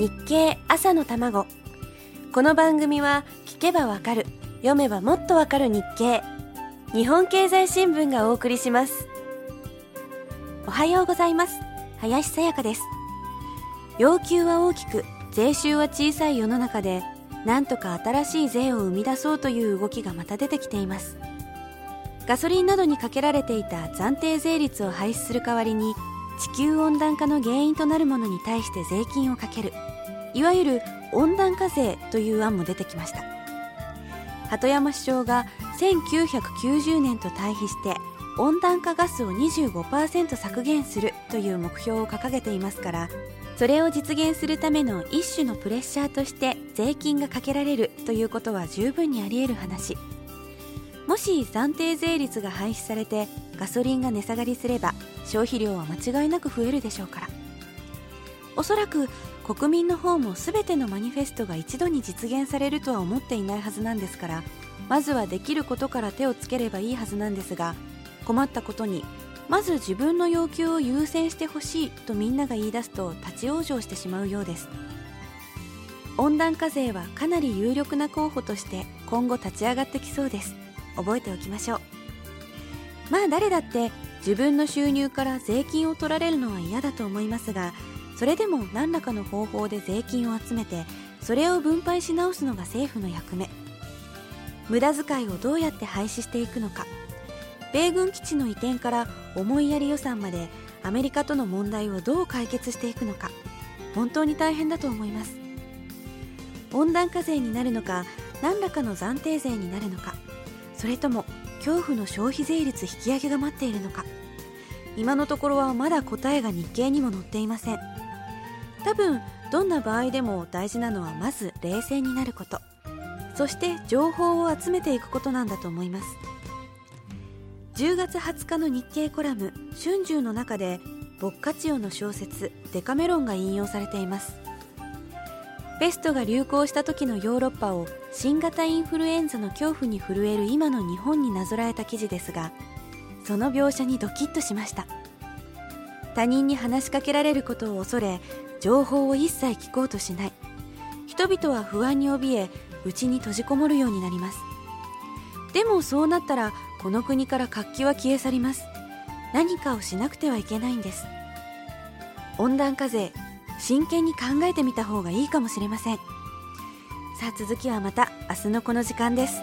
日経朝の卵。この番組は聞けばわかる読めばもっとわかる日経。日本経済新聞がお送りします。おはようございます。林さやかです。要求は大きく税収は小さい世の中でなんとか新しい税を生み出そうという動きがまた出てきています。ガソリンなどにかけられていた暫定税率を廃止する代わりに地球温暖化の原因となるものに対して税金をかける。いわゆる温暖化税という案も出てきました。鳩山首相が1990年と対比して温暖化ガスを25%削減するという目標を掲げていますからそれを実現するための一種のプレッシャーとして税金がかけられるということは十分にあり得る話。もし暫定税率が廃止されてガソリンが値下がりすれば消費量は間違いなく増えるでしょうから。おそらく国民の方も全てのマニフェストが一度に実現されるとは思っていないはずなんですからまずはできることから手をつければいいはずなんですが困ったことにまず自分の要求を優先してほしいとみんなが言い出すと立ち往生してしまうようです。温暖化税はかなり有力な候補として今後立ち上がってきそうです。覚えておきましょう。まあ誰だって自分の収入から税金を取られるのは嫌だと思いますがそれでも何らかの方法で税金を集めてそれを分配し直すのが政府の役目。無駄遣いをどうやって廃止していくのか。米軍基地の移転から思いやり予算までアメリカとの問題をどう解決していくのか。本当に大変だと思います。温暖化税になるのか何らかの暫定税になるのか。それとも恐怖の消費税率引き上げが待っているのか。今のところはまだ答えが日経にも載っていません。多分どんな場合でも大事なのはまず冷静になること。そして情報を集めていくことなんだと思います。10月20日の日経コラム「春秋」の中でボッカチオの小説「デカメロン」が引用されています。ペストが流行した時のヨーロッパを新型インフルエンザの恐怖に震える今の日本になぞらえた記事ですがその描写にドキッとしました。他人に話しかけられることを恐れ情報を一切聞こうとしない。人々は不安に怯え内に閉じこもるようになります。でもそうなったらこの国から活気は消え去ります。何かをしなくてはいけないんです。温暖化税真剣に考えてみた方がいいかもしれません。さあ続きはまた明日のこの時間です。